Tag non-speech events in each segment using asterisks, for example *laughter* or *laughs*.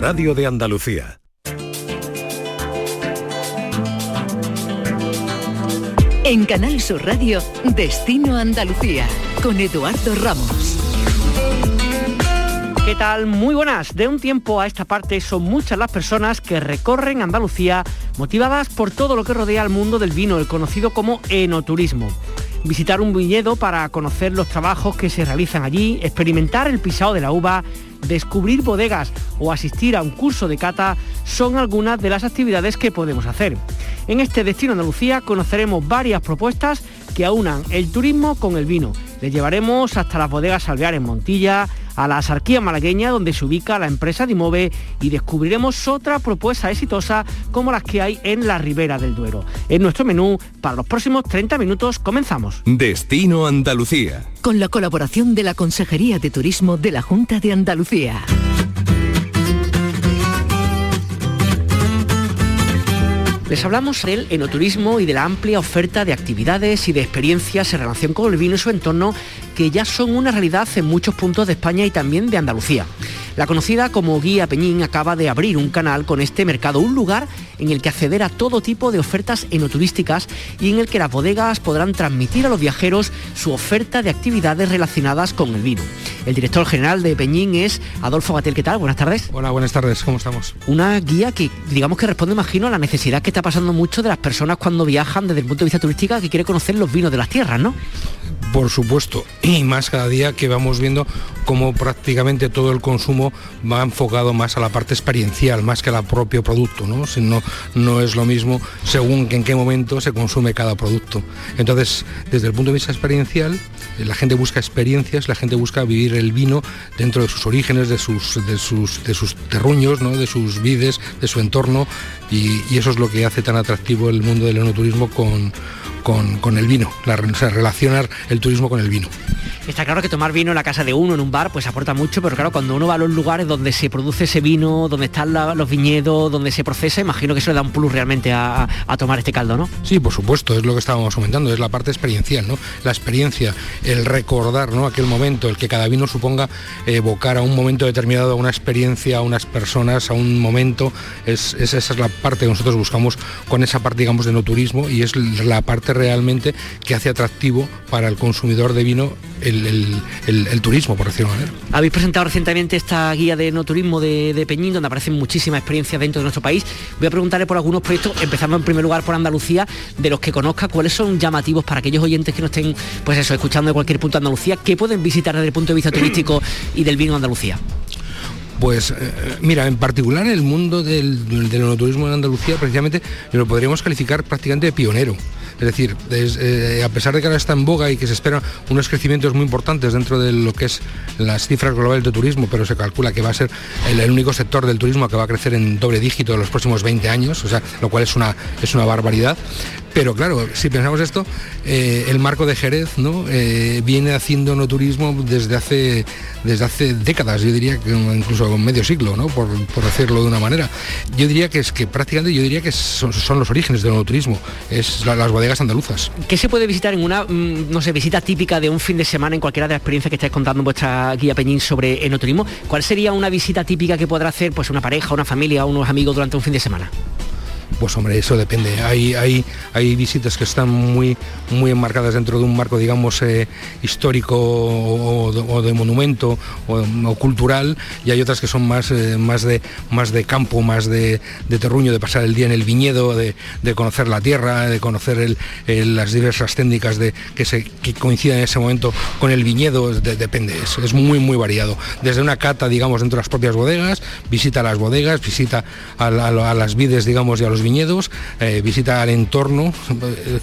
radio de Andalucía. En Canal Sur Radio, Destino Andalucía, con Eduardo Ramos. ¿Qué tal? Muy buenas. De un tiempo a esta parte son muchas las personas que recorren Andalucía motivadas por todo lo que rodea al mundo del vino, el conocido como enoturismo. Visitar un viñedo para conocer los trabajos que se realizan allí, experimentar el pisado de la uva, descubrir bodegas o asistir a un curso de cata son algunas de las actividades que podemos hacer. En este Destino Andalucía conoceremos varias propuestas que aunan el turismo con el vino. Les llevaremos hasta las bodegas Alvear en Montilla, a la Sarquía malagueña donde se ubica la empresa Dimove y descubriremos otra propuesta exitosa como las que hay en la Ribera del Duero. En nuestro menú, para los próximos 30 minutos, comenzamos. Destino Andalucía. Con la colaboración de la Consejería de Turismo de la Junta de Andalucía. Les hablamos del enoturismo y de la amplia oferta de actividades y de experiencias en relación con el vino y su entorno que ya son una realidad en muchos puntos de España y también de Andalucía. La conocida como Guía Peñín acaba de abrir un canal con este mercado, un lugar en el que acceder a todo tipo de ofertas enoturísticas y en el que las bodegas podrán transmitir a los viajeros su oferta de actividades relacionadas con el vino. El director general de Peñín es Adolfo Gatel. ¿Qué tal? Buenas tardes. Hola, buenas tardes. ¿Cómo estamos? Una guía que digamos que responde, imagino, a la necesidad que está pasando mucho de las personas cuando viajan desde el punto de vista turístico que quiere conocer los vinos de las tierras, ¿no? Por supuesto, y más cada día que vamos viendo cómo prácticamente todo el consumo va enfocado más a la parte experiencial, más que al propio producto, ¿no? No, es lo mismo según en qué momento se consume cada producto. Entonces, desde el punto de vista experiencial, la gente busca experiencias, la gente busca vivir el vino dentro de sus orígenes, de sus, de sus, de sus terruños, ¿no? de sus vides, de su entorno, y, y eso es lo que hace tan atractivo el mundo del enoturismo con con, el vino, la, relacionar el turismo con el vino. Está claro que tomar vino en la casa de uno, en un bar, pues aporta mucho, pero claro, cuando uno va a los lugares donde se produce ese vino, donde están los viñedos, donde se procesa, imagino que eso le da un plus realmente a, tomar este caldo, ¿no? Sí, por supuesto, es lo que estábamos comentando, es la parte experiencial, ¿no? La experiencia, el recordar, ¿no? Aquel momento, el que cada vino suponga evocar a un momento determinado, a una experiencia, a unas personas, a un momento, es, esa es la parte que nosotros buscamos con esa parte, digamos, de no turismo y es la parte realmente que hace atractivo para el consumidor de vino el, turismo, por decirlo de manera. Habéis presentado recientemente esta guía de no turismo de, de, Peñín, donde aparecen muchísimas experiencias dentro de nuestro país. Voy a preguntarle por algunos proyectos, empezando en primer lugar por Andalucía, de los que conozca, cuáles son llamativos para aquellos oyentes que no estén, pues eso, escuchando de cualquier punto de Andalucía, qué pueden visitar desde el punto de vista turístico y del vino de Andalucía. Pues eh, mira, en particular el mundo del, del turismo en Andalucía precisamente lo podríamos calificar prácticamente de pionero. Es decir, eh, a pesar de que ahora está en boga y que se esperan unos crecimientos muy importantes dentro de lo que es las cifras globales de turismo, pero se calcula que va a ser el, único sector del turismo que va a crecer en doble dígito en los próximos 20 años, o sea, lo cual es una, es una barbaridad. Pero claro, si pensamos esto, eh, el marco de Jerez ¿no? Eh, viene haciendo no turismo desde hace, desde hace décadas, yo diría que incluso medio siglo, ¿no? por, decirlo de una manera. Yo diría que es que prácticamente yo diría que son, los orígenes del no turismo, es las andaluzas. ¿Qué se puede visitar en una, mm, no sé, visita típica de un fin de semana en cualquiera de las experiencias que estáis contando vuestra guía Peñín sobre enoturismo? ¿Cuál sería una visita típica que podrá hacer pues una pareja, una familia, unos amigos durante un fin de semana? Pues hombre, eso depende. Hay, hay, hay visitas que están muy, muy enmarcadas dentro de un marco, digamos, eh, histórico o, de monumento o, cultural y hay otras que son más, eh, más, de, más de campo, más de, terruño, de pasar el día en el viñedo, de, conocer la tierra, de conocer las diversas técnicas de, que, se, que coinciden en ese momento con el viñedo, depende, es, muy, muy variado. Desde una cata, digamos, dentro de las propias bodegas, visita a las bodegas, visita a, a las vides, digamos, y a los viñedos, eh, visita al entorno, eh,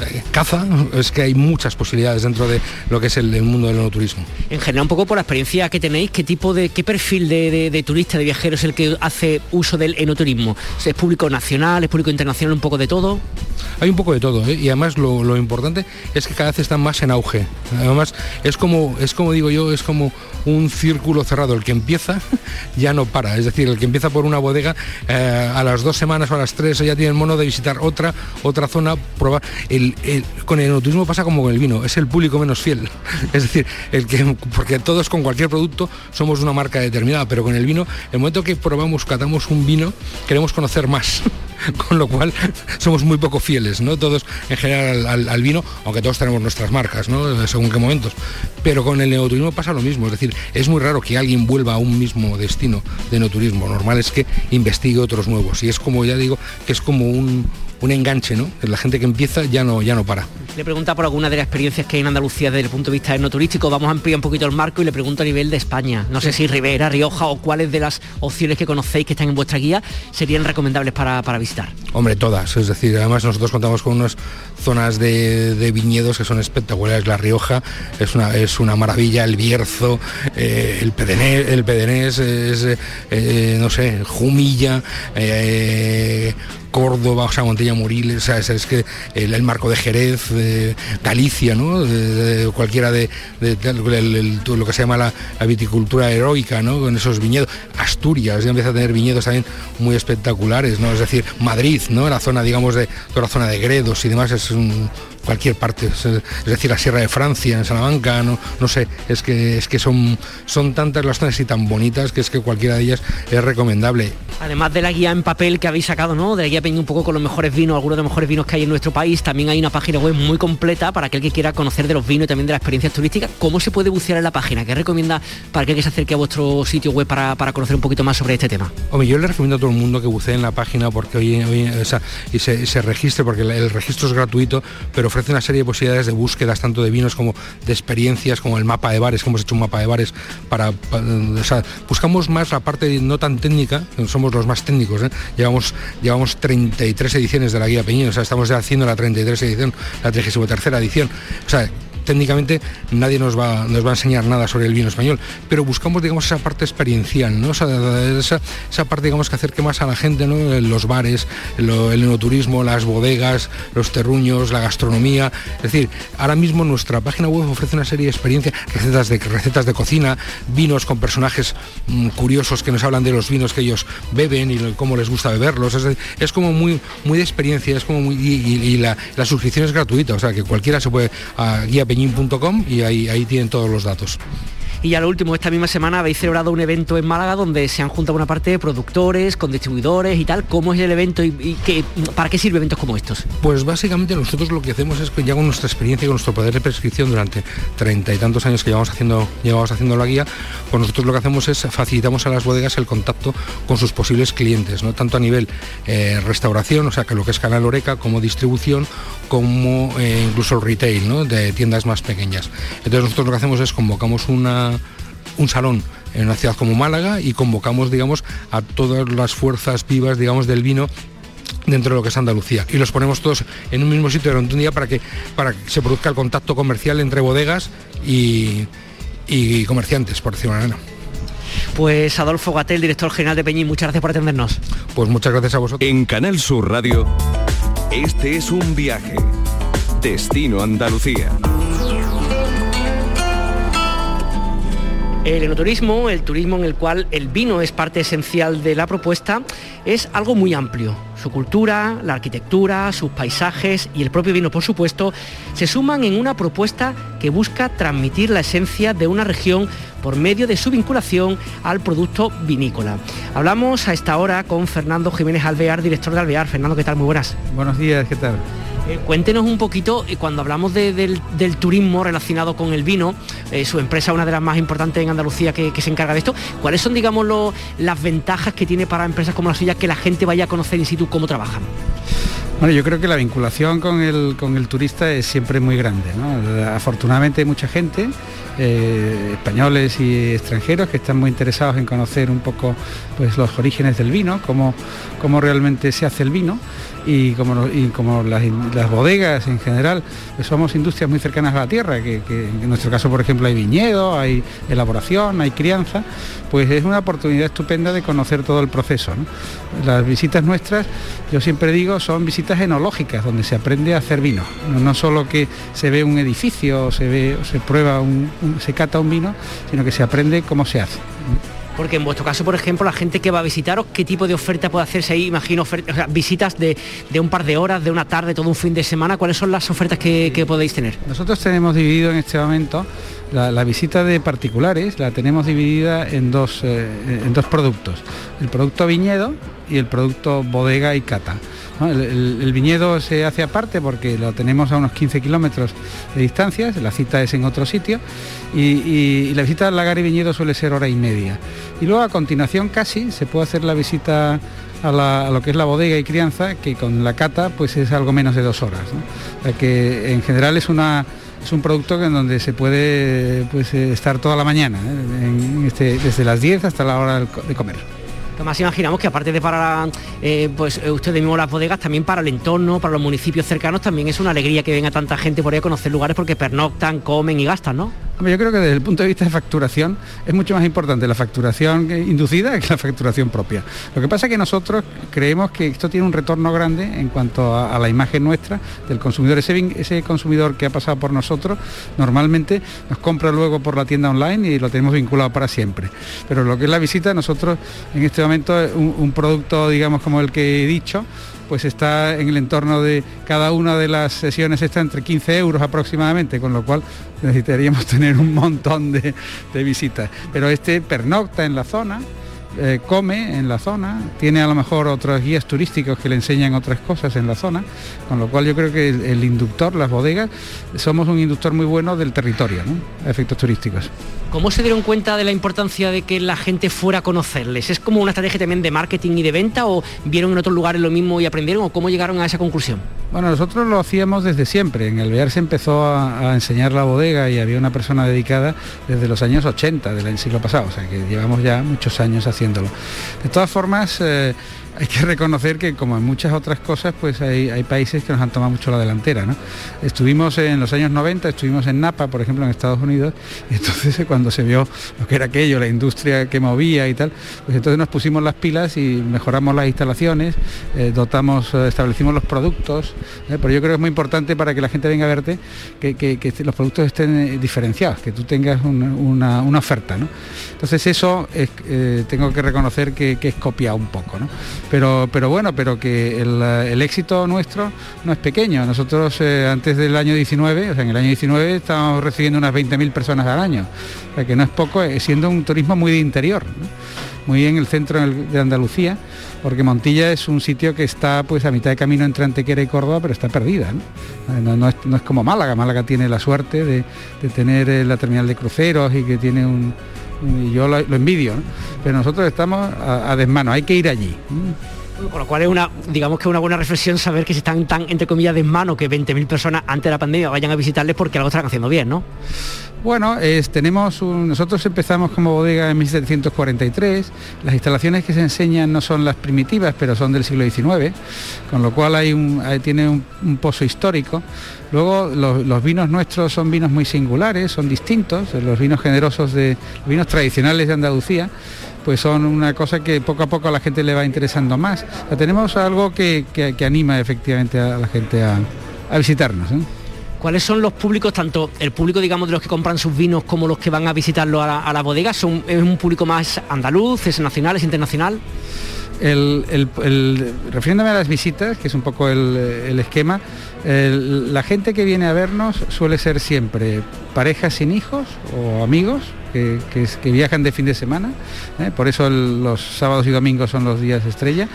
eh, caza, es que hay muchas posibilidades dentro de lo que es el, mundo del enoturismo. En general, un poco por la experiencia que tenéis, ¿qué tipo de, qué perfil de, turista, de viajero es el que hace uso del enoturismo? ¿Es público nacional, es público internacional, un poco de todo? Hay un poco de todo, y además lo, lo, importante es que cada vez están más en auge. Además, es como, es como digo yo, es como un círculo cerrado. El que empieza ya no para. Es decir, el que empieza por una bodega, eh, a las dos semanas o a las tres ya tiene el mono de visitar otra, otra zona, probar. El, con el enoturismo pasa como con el vino, es el público menos fiel. *laughs* Es decir, el que, porque todos con cualquier producto somos una marca determinada, pero con el vino, el momento que probamos, catamos un vino, queremos conocer más. *laughs* con lo cual somos muy poco fieles, ¿no? Todos en general al, vino, aunque todos tenemos nuestras marcas, ¿no? Según qué momentos. Pero con el neoturismo pasa lo mismo, es decir, es muy raro que alguien vuelva a un mismo destino de neoturismo. Normal es que investigue otros nuevos. Y es como, ya digo, que es como un, un enganche, ¿no? La gente que empieza ya no, ya no para. Le pregunta por alguna de las experiencias que hay en Andalucía desde el punto de vista turístico. Vamos a ampliar un poquito el marco y le pregunto a nivel de España. No sé si Rivera, Rioja o cuáles de las opciones que conocéis que están en vuestra guía serían recomendables para, visitar. Hombre, todas. Es decir, además nosotros contamos con unas zonas de, viñedos que son espectaculares. La Rioja es una, es una maravilla, el Bierzo, eh, el Pedenés, el Pedenés es, eh, no sé, Jumilla, eh, Córdoba, o sea, Montella Moriles, sea, es, que el, marco de Jerez, de Galicia, ¿no? De, cualquiera de, lo que se llama la, viticultura heroica, ¿no? Con esos viñedos. Asturias ya empieza a tener viñedos también muy espectaculares, ¿no? Es decir, Madrid, ¿no? La zona, digamos, de toda la zona de Gredos y demás es un, cualquier parte, es, decir, la Sierra de Francia, en Salamanca, no, no sé, es que, es que son, son tantas las zonas y tan bonitas que es que cualquiera de ellas es recomendable. Además de la guía en papel que habéis sacado, ¿no? De la guía un poco con los mejores vinos, algunos de los mejores vinos que hay en nuestro país, también hay una página web muy completa para aquel que quiera conocer de los vinos y también de las experiencias turísticas. ¿Cómo se puede bucear en la página? ¿Qué recomienda para aquel que se acerque a vuestro sitio web para, conocer un poquito más sobre este tema? Hombre, yo le recomiendo a todo el mundo que bucee en la página porque hoy, hoy y se, se registre, porque el registro es gratuito, pero ofrece una serie de posibilidades de búsquedas tanto de vinos como de experiencias, como el mapa de bares, que hemos hecho un mapa de bares para, buscamos más la parte no tan técnica, somos los más técnicos, ¿eh? llevamos, llevamos 33 ediciones de la guía Peñín, o sea, estamos haciendo la 33 edición, la 33 edición, o sea, técnicamente nadie nos va, nos va a enseñar nada sobre el vino español, pero buscamos, digamos, esa parte experiencial, ¿no? esa, parte, digamos, que acerque más a la gente, ¿no? Los bares, el enoturismo, las bodegas, los terruños, la gastronomía. Es decir, ahora mismo nuestra página web ofrece una serie de experiencias, recetas de, recetas de cocina, vinos con personajes mm, curiosos que nos hablan de los vinos que ellos beben y cómo les gusta beberlos. Es, como muy, muy de experiencia, es como muy, y, la, suscripción es gratuita, o sea que cualquiera se puede a guía peñín.com y ahí, ahí tienen todos los datos. Y ya lo último, esta misma semana habéis celebrado un evento en Málaga donde se han juntado una parte de productores, con distribuidores y tal. ¿Cómo es el evento y, para qué sirve eventos como estos? Pues básicamente nosotros lo que hacemos es que ya con nuestra experiencia y con nuestro poder de prescripción durante treinta y tantos años que llevamos haciendo, llevamos haciendo la guía, pues nosotros lo que hacemos es facilitamos a las bodegas el contacto con sus posibles clientes, ¿no? tanto a nivel eh, restauración, o sea que lo que es Canal Oreca, como distribución, como eh, incluso el retail, de tiendas más pequeñas. Entonces nosotros lo que hacemos es convocamos una un salón en una ciudad como Málaga y convocamos, digamos, a todas las fuerzas vivas, digamos, del vino dentro de lo que es Andalucía y los ponemos todos en un mismo sitio durante un día para que para que se produzca el contacto comercial entre bodegas y, y comerciantes por decirlo de manera pues Adolfo Gatel, director general de Peñín, muchas gracias por atendernos. Pues muchas gracias a vosotros. En Canal Sur Radio, este es un viaje. Destino Andalucía. El enoturismo, el turismo en el cual el vino es parte esencial de la propuesta, es algo muy amplio. Su cultura, la arquitectura, sus paisajes y el propio vino, por supuesto, se suman en una propuesta que busca transmitir la esencia de una región por medio de su vinculación al producto vinícola. Hablamos a esta hora con Fernando Jiménez Alvear, director de Alvear. Fernando, ¿qué tal? Muy buenas. Buenos días, ¿qué tal? Eh, cuéntenos un poquito, eh, cuando hablamos del, turismo relacionado con el vino, eh, su empresa, una de las más importantes en Andalucía que, se encarga de esto, ¿cuáles son, digamos, las ventajas que tiene para empresas como la suya que la gente vaya a conocer in situ cómo trabajan? Bueno, yo creo que la vinculación con el, con el turista es siempre muy grande. Afortunadamente hay mucha gente, españoles y extranjeros, que están muy interesados en conocer un poco pues, los orígenes del vino, cómo, cómo realmente se hace el vino y como, y como las, bodegas en general, pues somos industrias muy cercanas a la tierra, que, en nuestro caso, por ejemplo, hay viñedo, hay elaboración, hay crianza, pues es una oportunidad estupenda de conocer todo el proceso. Las visitas nuestras, yo siempre digo, son visitas enológicas, donde se aprende a hacer vino. No, solo que se ve un edificio, se ve, se prueba, se cata un vino, sino que se aprende cómo se hace. Porque en vuestro caso, por ejemplo, la gente que va a visitaros, ¿qué tipo de oferta puede hacerse ahí? Imagino visitas de, un par de horas, de una tarde, todo un fin de semana. ¿Cuáles son las ofertas que, podéis tener? Nosotros tenemos dividido en este momento la, visita de particulares, la tenemos dividida en dos, eh, en dos productos. El producto viñedo y el producto bodega y cata. El, viñedo se hace aparte porque lo tenemos a unos 15 kilómetros de distancia, la cita es en otro sitio, y, la visita al lagar y viñedo suele ser hora y media. Y luego a continuación casi se puede hacer la visita a, lo que es la bodega y crianza, que con la cata pues es algo menos de dos horas. que en general es un producto en donde se puede pues, estar toda la mañana, ¿eh? este, desde las 10 hasta la hora de comer. Además imaginamos que aparte de para eh, pues eh, ustedes mismos las bodegas, también para el entorno, para los municipios cercanos, también es una alegría que venga tanta gente por ahí a conocer lugares porque pernoctan, comen y gastan, ¿no? Yo creo que desde el punto de vista de facturación es mucho más importante la facturación inducida que la facturación propia. Lo que pasa es que nosotros creemos que esto tiene un retorno grande en cuanto a, la imagen nuestra del consumidor. Ese, ese, consumidor que ha pasado por nosotros normalmente nos compra luego por la tienda online y lo tenemos vinculado para siempre. Pero lo que es la visita, nosotros en este momento un, producto, digamos, como el que he dicho, pues está en el entorno de cada una de las sesiones está entre 15 euros aproximadamente, con lo cual necesitaríamos *laughs* tener un montón de visitas. Pero este pernocta en la zona, eh, come en la zona, tiene a lo mejor otros guías turísticos que le enseñan otras cosas en la zona, con lo cual yo creo que el, inductor, las bodegas, somos un inductor muy bueno del territorio, ¿no? efectos turísticos. ¿Cómo se dieron cuenta de la importancia de que la gente fuera a conocerles? ¿Es como una estrategia también de marketing y de venta o vieron en otros lugares lo mismo y aprendieron o cómo llegaron a esa conclusión? Bueno, nosotros lo hacíamos desde siempre. En Alvear se empezó a, enseñar la bodega y había una persona dedicada desde los años 80 del siglo pasado, o sea que llevamos ya muchos años De todas formas, eh, hay que reconocer que como en muchas otras cosas, pues hay, países que nos han tomado mucho la delantera. ¿no? Estuvimos en los años 90, estuvimos en Napa, por ejemplo, en Estados Unidos, *laughs* y entonces cuando se vio lo que era aquello, la industria que movía y tal, pues entonces nos pusimos las pilas y mejoramos las instalaciones, eh, dotamos, eh, establecimos los productos, ¿eh? pero yo creo que es muy importante para que la gente venga a verte que, los productos estén diferenciados, que tú tengas una, oferta. ¿no? Entonces eso tengo que reconocer que, es copiado un poco. ¿no? Pero, pero bueno, pero que el, éxito nuestro no es pequeño. Nosotros eh, antes del año 19, o sea, en el año 19 estábamos recibiendo unas 20.000 personas al año, o sea, que no es poco, eh, siendo un turismo muy de interior, muy en el centro de Andalucía, porque Montilla es un sitio que está pues a mitad de camino entre Antequera y Córdoba, pero está perdida. No, es, como Málaga, Málaga tiene la suerte de, tener eh, la terminal de cruceros y que tiene un, yo lo, envidio, pero nosotros estamos a, desmano, hay que ir allí. Con lo cual es una, digamos que una buena reflexión saber que si están tan, entre comillas, desmano que 20.000 personas antes de la pandemia vayan a visitarles porque algo están haciendo bien, ¿no? Bueno, tenemos nosotros empezamos como bodega en 1743, las instalaciones que se enseñan no son las primitivas, pero son del siglo XIX, con lo cual hay un, tiene un, pozo histórico. Luego los, vinos nuestros son vinos muy singulares, son distintos, los vinos generosos de los vinos tradicionales de Andalucía pues son una cosa que poco a poco a la gente le va interesando más. tenemos algo que, anima efectivamente a la gente a, visitarnos. ¿eh? ¿Cuáles son los públicos, tanto el público, digamos, de los que compran sus vinos como los que van a visitarlo a la, bodega? ¿Son, ¿Es un público más andaluz, es nacional, es internacional? El, refiriéndome a las visitas, que es un poco el, esquema, la gente que viene a vernos suele ser siempre parejas sin hijos o amigos que, viajan de fin de semana, ¿eh? por eso los sábados y domingos son los días estrella,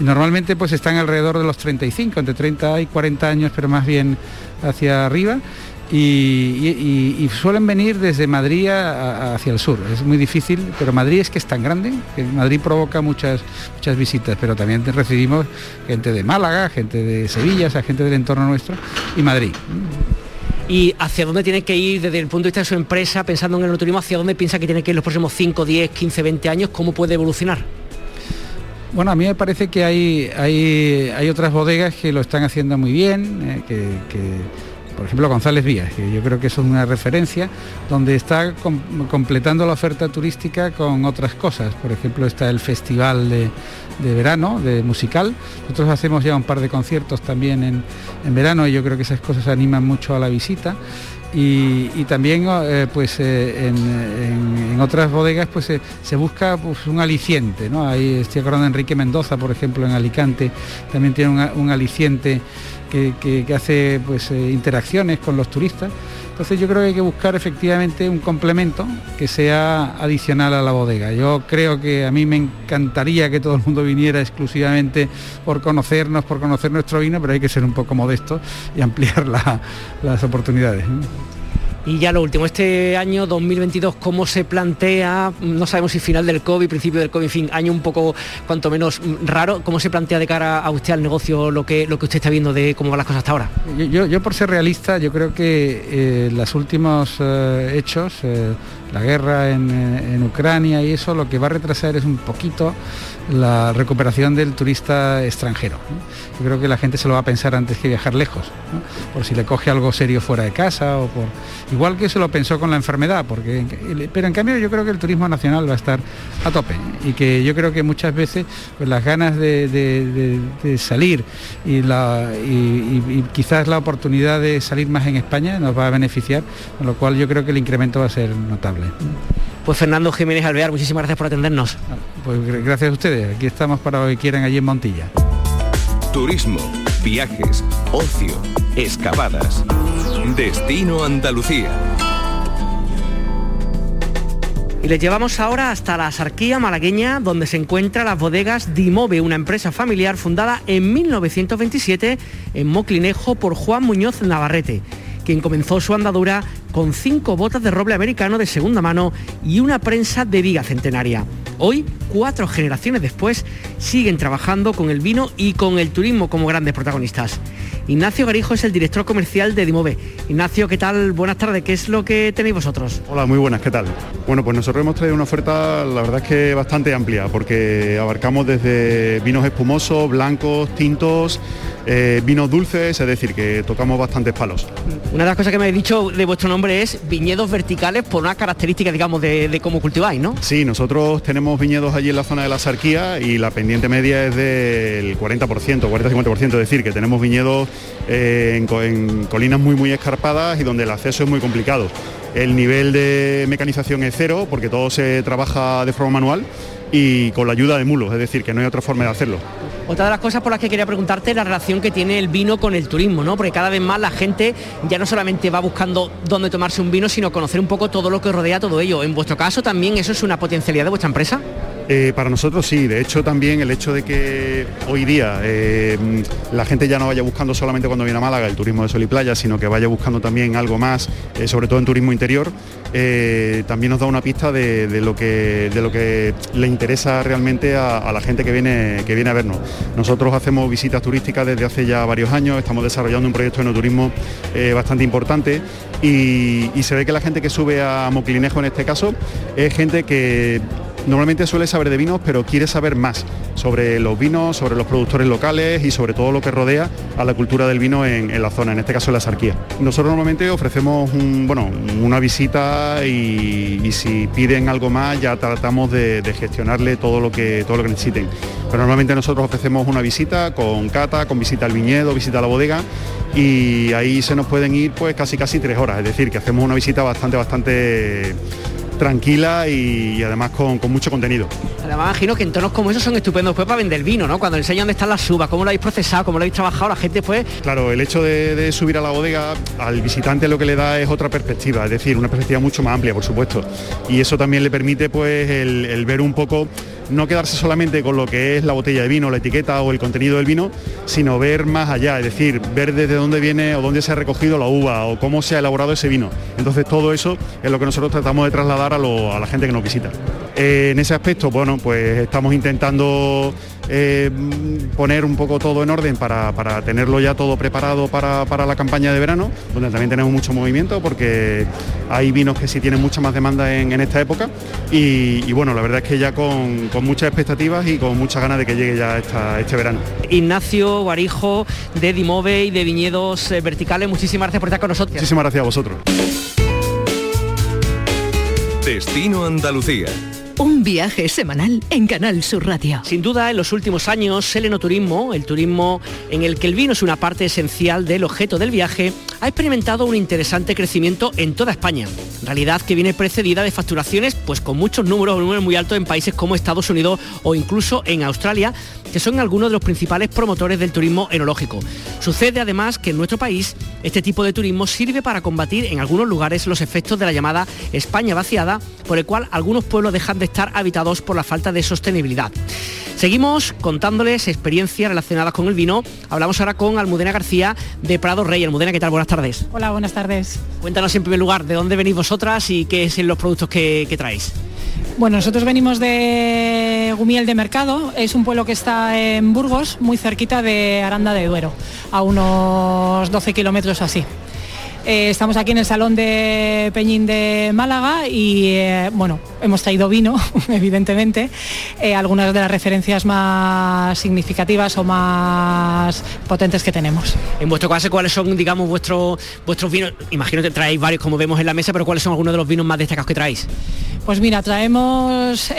y normalmente pues están alrededor de los 35, entre 30 y 40 años, pero más bien hacia arriba. Y, suelen venir desde Madrid hacia el sur. Es muy difícil, pero Madrid es que es tan grande que Madrid provoca muchas, muchas visitas, pero también recibimos gente de Málaga, gente de Sevilla, o gente del entorno nuestro y Madrid. ¿Y hacia dónde tiene que ir desde el punto de vista de su empresa, pensando en el turismo, hacia dónde piensa que tiene que ir los próximos 5, 10, 15, 20 años? ¿Cómo puede evolucionar? Bueno, a mí me parece que hay, hay, otras bodegas que lo están haciendo muy bien, eh, que por ejemplo González Vías, que yo creo que es una referencia, donde está completando la oferta turística con otras cosas. Por ejemplo, está el festival de, verano, de musical. Nosotros hacemos ya un par de conciertos también en, verano y yo creo que esas cosas animan mucho a la visita. y, también eh, pues eh, en, otras bodegas pues se busca pues, un aliciente, ¿no? Ahí estoy acordando de Enrique Mendoza, por ejemplo, en Alicante, también tiene un aliciente que, hace pues, interacciones con los turistas. Entonces yo creo que hay que buscar efectivamente un complemento que sea adicional a la bodega. Yo creo que a mí me encantaría que todo el mundo viniera exclusivamente por conocernos, por conocer nuestro vino, pero hay que ser un poco modesto y ampliar las oportunidades. Y ya lo último, este año 2022, ¿cómo se plantea? No sabemos si final del COVID, principio del COVID, fin, año un poco cuanto menos raro. ¿Cómo se plantea de cara a usted al negocio lo que, lo que usted está viendo de cómo van las cosas hasta ahora? Yo, por ser realista, yo creo que eh, los últimos eh, hechos, eh, la guerra en, en Ucrania y eso, lo que va a retrasar es un poquito la recuperación del turista extranjero. Yo creo que la gente se lo va a pensar antes que viajar lejos, por si le coge algo serio fuera de casa o por... Igual que se lo pensó con la enfermedad, porque... pero en cambio yo creo que el turismo nacional va a estar a tope y que yo creo que muchas veces pues, las ganas de, salir y, la, y, quizás la oportunidad de salir más en España nos va a beneficiar, con lo cual yo creo que el incremento va a ser notable. Pues Fernando Jiménez Alvear, muchísimas gracias por atendernos. Pues gracias a ustedes, aquí estamos para lo que quieran allí en Montilla. Turismo, viajes, ocio, excavadas. Destino Andalucía. Y les llevamos ahora hasta la Sarquía malagueña, donde se encuentran las bodegas Dimove, una empresa familiar fundada en 1927 en Moclinejo por Juan Muñoz Navarrete quien comenzó su andadura con cinco botas de roble americano de segunda mano y una prensa de viga centenaria. Hoy, cuatro generaciones después, siguen trabajando con el vino y con el turismo como grandes protagonistas. Ignacio Garijo es el director comercial de Dimove. Ignacio, ¿qué tal? Buenas tardes, ¿qué es lo que tenéis vosotros? Hola, muy buenas, ¿qué tal? Bueno, pues nosotros hemos traído una oferta, la verdad es que bastante amplia, porque abarcamos desde vinos espumosos, blancos, tintos, eh, vinos dulces, es decir, que tocamos bastantes palos. Una de las cosas que me habéis dicho de vuestro nombre es viñedos verticales por una característica, digamos, de, cómo cultiváis, ¿no? Sí, nosotros tenemos viñedos allí en la zona de la Sarquía y la pendiente media es del 40%, 40-50%, es decir, que tenemos viñedos eh, en, colinas muy, muy escarpadas y donde el acceso es muy complicado. El nivel de mecanización es cero porque todo se trabaja de forma manual y con la ayuda de mulos, es decir, que no hay otra forma de hacerlo. Otra de las cosas por las que quería preguntarte es la relación que tiene el vino con el turismo, ¿no? Porque cada vez más la gente ya no solamente va buscando dónde tomarse un vino, sino conocer un poco todo lo que rodea todo ello. En vuestro caso también eso es una potencialidad de vuestra empresa. Eh, para nosotros sí, de hecho también el hecho de que hoy día eh, la gente ya no vaya buscando solamente cuando viene a Málaga el turismo de sol y playa, sino que vaya buscando también algo más, eh, sobre todo en turismo interior, también nos da una pista de, lo que, de lo que le interesa realmente a, la gente que viene, que viene a vernos. Nosotros hacemos visitas turísticas desde hace ya varios años, estamos desarrollando un proyecto de enoturismo bastante importante y, y se ve que la gente que sube a Moclinejo en este caso es gente que normalmente suele saber de vinos, pero quiere saber más sobre los vinos, sobre los productores locales y sobre todo lo que rodea a la cultura del vino en, la zona, en este caso en la Sarquía. Nosotros normalmente ofrecemos bueno, una visita y, si piden algo más ya tratamos de, gestionarle todo lo, que, todo lo que necesiten. Pero normalmente nosotros ofrecemos una visita con cata, con visita al viñedo, visita a la bodega y ahí se nos pueden ir pues casi casi tres horas, es decir, que hacemos una visita bastante, bastante tranquila y, además con, mucho contenido. Además imagino que entornos como esos son estupendos pues para vender vino, ¿no? Cuando enseñan dónde están las uvas, cómo lo habéis procesado, cómo lo habéis trabajado, la gente pues... Claro, el hecho de, subir a la bodega al visitante lo que le da es otra perspectiva, es decir, una perspectiva mucho más amplia, por supuesto. Y eso también le permite pues el ver un poco no quedarse solamente con lo que es la botella de vino, la etiqueta o el contenido del vino, sino ver más allá, es decir, ver desde dónde viene o dónde se ha recogido la uva o cómo se ha elaborado ese vino. Entonces todo eso es lo que nosotros tratamos de trasladar a, la gente que nos visita. Eh, en ese aspecto, bueno, pues estamos intentando eh, poner un poco todo en orden para, tenerlo ya todo preparado para, la campaña de verano, donde también tenemos mucho movimiento porque hay vinos que sí tienen mucha más demanda en, esta época y, bueno, la verdad es que ya con, muchas expectativas y con muchas ganas de que llegue ya este verano. Ignacio Guarijo de Dimove y de Viñedos eh, Verticales, muchísimas gracias por estar con nosotros. Muchísimas gracias a vosotros. Destino Andalucía un viaje semanal en Canal Sur Radio. Sin duda, en los últimos años, el enoturismo, el turismo en el que el vino es una parte esencial del objeto del viaje, ha experimentado un interesante crecimiento en toda España, realidad que viene precedida de facturaciones pues con muchos números, números muy altos en países como Estados Unidos o incluso en Australia, que son algunos de los principales promotores del turismo enológico. Sucede además que en nuestro país este tipo de turismo sirve para combatir en algunos lugares los efectos de la llamada España vaciada, por el cual algunos pueblos dejan de estar habitados por la falta de sostenibilidad. Seguimos contándoles experiencias relacionadas con el vino. Hablamos ahora con Almudena García de Prado Rey. Almudena, ¿qué tal? Buenas tardes. Hola, buenas tardes. Cuéntanos en primer lugar de dónde venís vosotras y qué son los productos que, que traéis. Bueno, nosotros venimos de Gumiel de Mercado, es un pueblo que está en Burgos, muy cerquita de Aranda de Duero, a unos 12 kilómetros así. Eh, estamos aquí en el Salón de Peñín de Málaga y eh, bueno, hemos traído vino, *laughs* evidentemente, eh, algunas de las referencias más significativas o más potentes que tenemos. En vuestro caso, ¿cuáles son, digamos, vuestros vuestros vinos? Imagino que traéis varios como vemos en la mesa, pero ¿cuáles son algunos de los vinos más destacados que traéis? Pues mira, traemos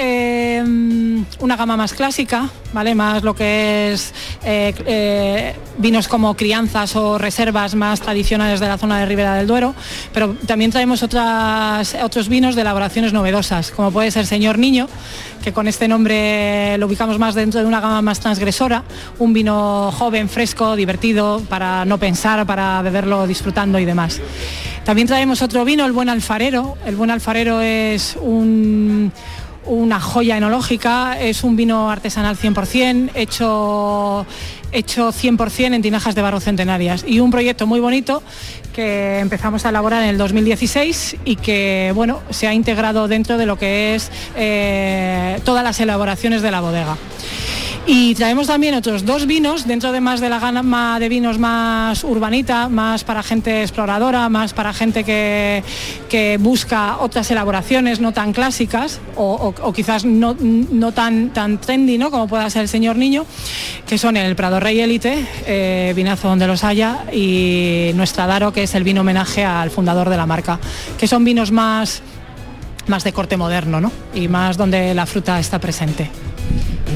una gama más clásica, ¿vale? Más lo que es vinos como crianzas o reservas más tradicionales de la zona de Ribera del Duero, pero también traemos otras, otros vinos de elaboraciones novedosas, como puede ser Señor Niño, que con este nombre lo ubicamos más dentro de una gama más transgresora, un vino joven, fresco, divertido, para no pensar, para beberlo disfrutando y demás. También traemos otro vino, el Buen Alfarero. El Buen Alfarero es un una joya enológica, es un vino artesanal 100%, hecho, hecho 100% en tinajas de barro centenarias y un proyecto muy bonito que empezamos a elaborar en el 2016 y que bueno, se ha integrado dentro de lo que es eh, todas las elaboraciones de la bodega. Y traemos también otros dos vinos, dentro de más de la gama de vinos más urbanita, más para gente exploradora, más para gente que, busca otras elaboraciones no tan clásicas o, quizás no, tan, tan trendy ¿no? como pueda ser el señor niño, que son el Prado Rey Elite, eh, vinazo donde los haya, y Nuestra Daro, que es el vino homenaje al fundador de la marca, que son vinos más, más de corte moderno ¿no? y más donde la fruta está presente.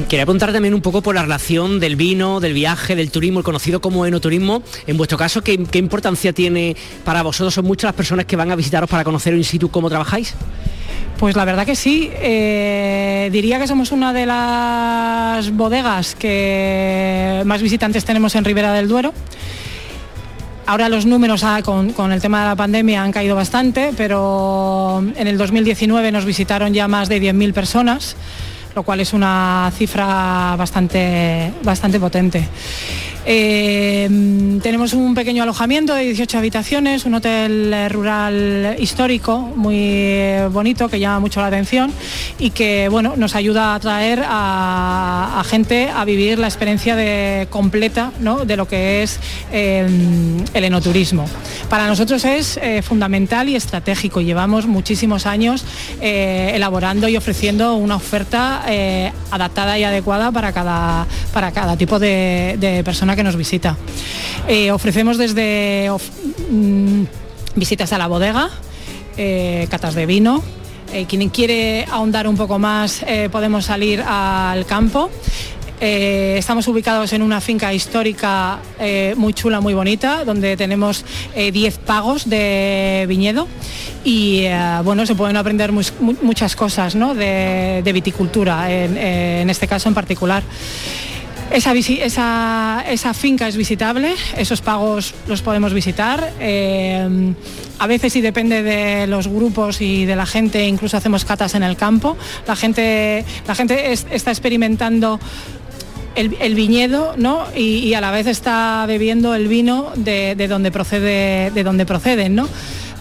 Quería preguntar también un poco por la relación del vino, del viaje, del turismo, el conocido como enoturismo. En vuestro caso, ¿qué, importancia tiene para vosotros? ¿Son muchas las personas que van a visitaros para conocer in situ cómo trabajáis? Pues la verdad que sí. Eh, diría que somos una de las bodegas que más visitantes tenemos en Ribera del Duero. Ahora los números ah, con, con, el tema de la pandemia han caído bastante, pero en el 2019 nos visitaron ya más de 10.000 personas lo cual es una cifra bastante, bastante potente. Eh, tenemos un pequeño alojamiento de 18 habitaciones, un hotel rural histórico muy bonito que llama mucho la atención y que bueno, nos ayuda a atraer a, gente a vivir la experiencia completa de lo que es em, el enoturismo. Para nosotros es eh, fundamental y estratégico. Llevamos muchísimos años eh, elaborando y ofreciendo una oferta adaptada y adecuada para cada, para cada tipo de, de persona que nos visita. Eh, ofrecemos desde mm, visitas a la bodega, eh, catas de vino. Eh, quien quiere ahondar un poco más podemos salir al campo. estamos ubicados en una finca histórica muy chula, muy bonita, donde tenemos 10 pagos de viñedo y bueno, se pueden aprender muchas cosas de, viticultura, en, este caso en particular. Esa, esa, finca es visitable, esos pagos los podemos visitar. Eh, a veces y depende de los grupos y de la gente, incluso hacemos catas en el campo. La gente, la gente está experimentando el, viñedo ¿no? Y, a la vez está bebiendo el vino de, donde procede, de donde proceden, ¿no?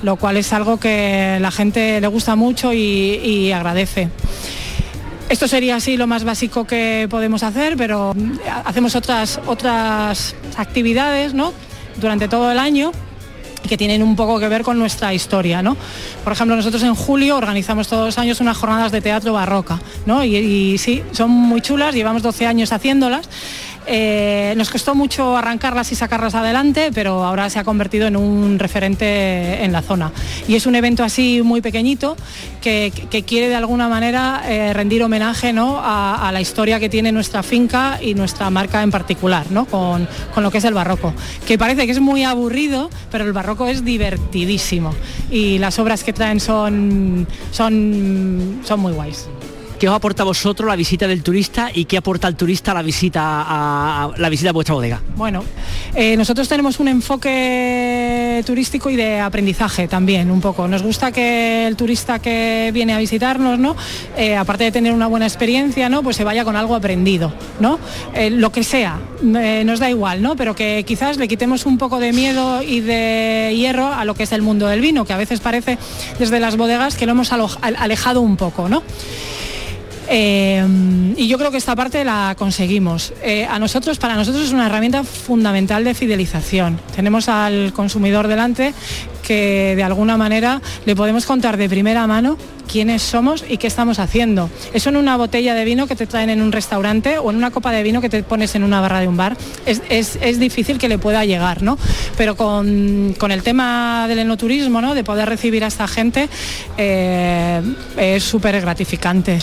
lo cual es algo que la gente le gusta mucho y, y agradece. Esto sería así lo más básico que podemos hacer, pero hacemos otras, otras actividades ¿no? durante todo el año que tienen un poco que ver con nuestra historia. ¿no? Por ejemplo, nosotros en julio organizamos todos los años unas jornadas de teatro barroca, ¿no? y, y sí, son muy chulas, llevamos 12 años haciéndolas Eh, nos costó mucho arrancarlas y sacarlas adelante, pero ahora se ha convertido en un referente en la zona. Y es un evento así muy pequeñito que, quiere de alguna manera eh, rendir homenaje ¿no? a, la historia que tiene nuestra finca y nuestra marca en particular, ¿no? con, con lo que es el barroco. Que parece que es muy aburrido, pero el barroco es divertidísimo. Y las obras que traen son, son, son muy guays. ¿Qué os aporta a vosotros la visita del turista y qué aporta al turista la visita a, la visita a vuestra bodega? Bueno, eh, nosotros tenemos un enfoque turístico y de aprendizaje también, un poco. Nos gusta que el turista que viene a visitarnos, ¿no? Eh, aparte de tener una buena experiencia, ¿no? Pues se vaya con algo aprendido, ¿no? Eh, lo que sea, nos da igual, ¿no? Pero que quizás le quitemos un poco de miedo y de hierro a lo que es el mundo del vino, que a veces parece desde las bodegas que lo hemos alejado un poco, ¿no? Eh, y yo creo que esta parte la conseguimos. Eh, a nosotros, para nosotros es una herramienta fundamental de fidelización. Tenemos al consumidor delante que de alguna manera le podemos contar de primera mano quiénes somos y qué estamos haciendo. Eso en una botella de vino que te traen en un restaurante o en una copa de vino que te pones en una barra de un bar, es, difícil que le pueda llegar, ¿no? Pero con, el tema del enoturismo, ¿no? De poder recibir a esta gente, eh, es súper gratificante.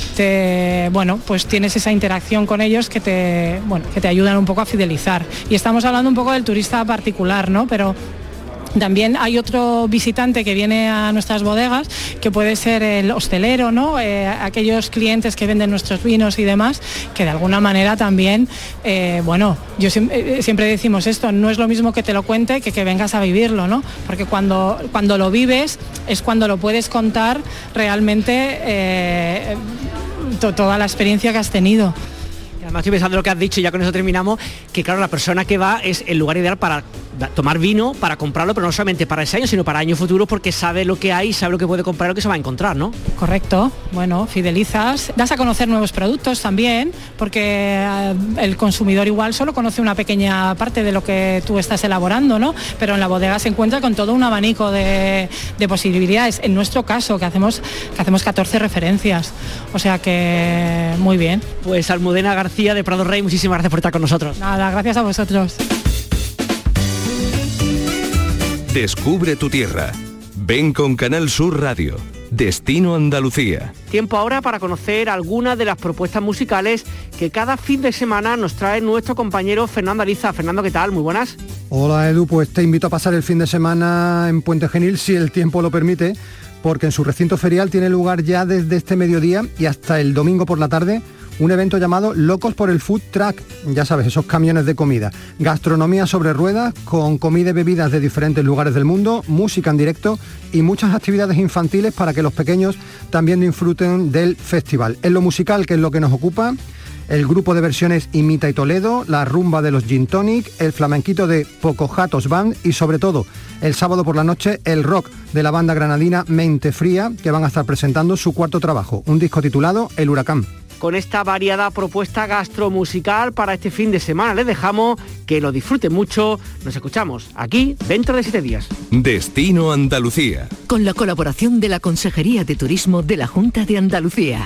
bueno, pues tienes esa interacción con ellos que te, bueno, que te ayudan un poco a fidelizar. Y estamos hablando un poco del turista particular, ¿no? Pero también hay otro visitante que viene a nuestras bodegas, que puede ser el hostelero, ¿no? Eh, aquellos clientes que venden nuestros vinos y demás, que de alguna manera también, eh, bueno, yo eh, siempre, decimos esto, no es lo mismo que te lo cuente que que vengas a vivirlo, ¿no? Porque cuando, cuando lo vives es cuando lo puedes contar realmente toda la experiencia que has tenido. Además estoy pensando lo que has dicho y ya con eso terminamos, que claro, la persona que va es el lugar ideal para tomar vino, para comprarlo, pero no solamente para ese año, sino para años futuros porque sabe lo que hay, sabe lo que puede comprar, lo que se va a encontrar, ¿no? Correcto, bueno, fidelizas, das a conocer nuevos productos también, porque eh, el consumidor igual solo conoce una pequeña parte de lo que tú estás elaborando, ¿no? Pero en la bodega se encuentra con todo un abanico de, posibilidades. En nuestro caso, que hacemos, que hacemos 14 referencias, o sea que muy bien. Pues Almudena García de Prado Rey, muchísimas gracias por estar con nosotros. Nada, gracias a vosotros. Descubre tu tierra. Ven con Canal Sur Radio. Destino Andalucía. Tiempo ahora para conocer algunas de las propuestas musicales que cada fin de semana nos trae nuestro compañero Fernando Ariza. Fernando, ¿qué tal? Muy buenas. Hola Edu, pues te invito a pasar el fin de semana en Puente Genil si el tiempo lo permite, porque en su recinto ferial tiene lugar ya desde este mediodía y hasta el domingo por la tarde un evento llamado Locos por el Food Truck, ya sabes, esos camiones de comida. Gastronomía sobre ruedas con comida y bebidas de diferentes lugares del mundo, música en directo y muchas actividades infantiles para que los pequeños también disfruten del festival. En lo musical, que es lo que nos ocupa, el grupo de versiones Imita y Toledo, la rumba de los Gin Tonic, el flamenquito de Pocojatos Band y sobre todo el sábado por la noche el rock de la banda granadina Mente Fría que van a estar presentando su cuarto trabajo, un disco titulado El Huracán con esta variada propuesta gastromusical para este fin de semana. Les dejamos que lo disfruten mucho. Nos escuchamos aquí dentro de siete días. Destino Andalucía. Con la colaboración de la Consejería de Turismo de la Junta de Andalucía.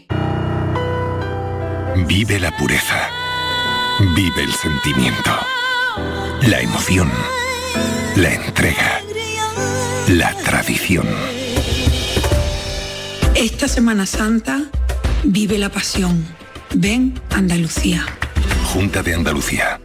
Vive la pureza. Vive el sentimiento. La emoción. La entrega. La tradición. Esta Semana Santa Vive la pasión. Ven Andalucía. Junta de Andalucía.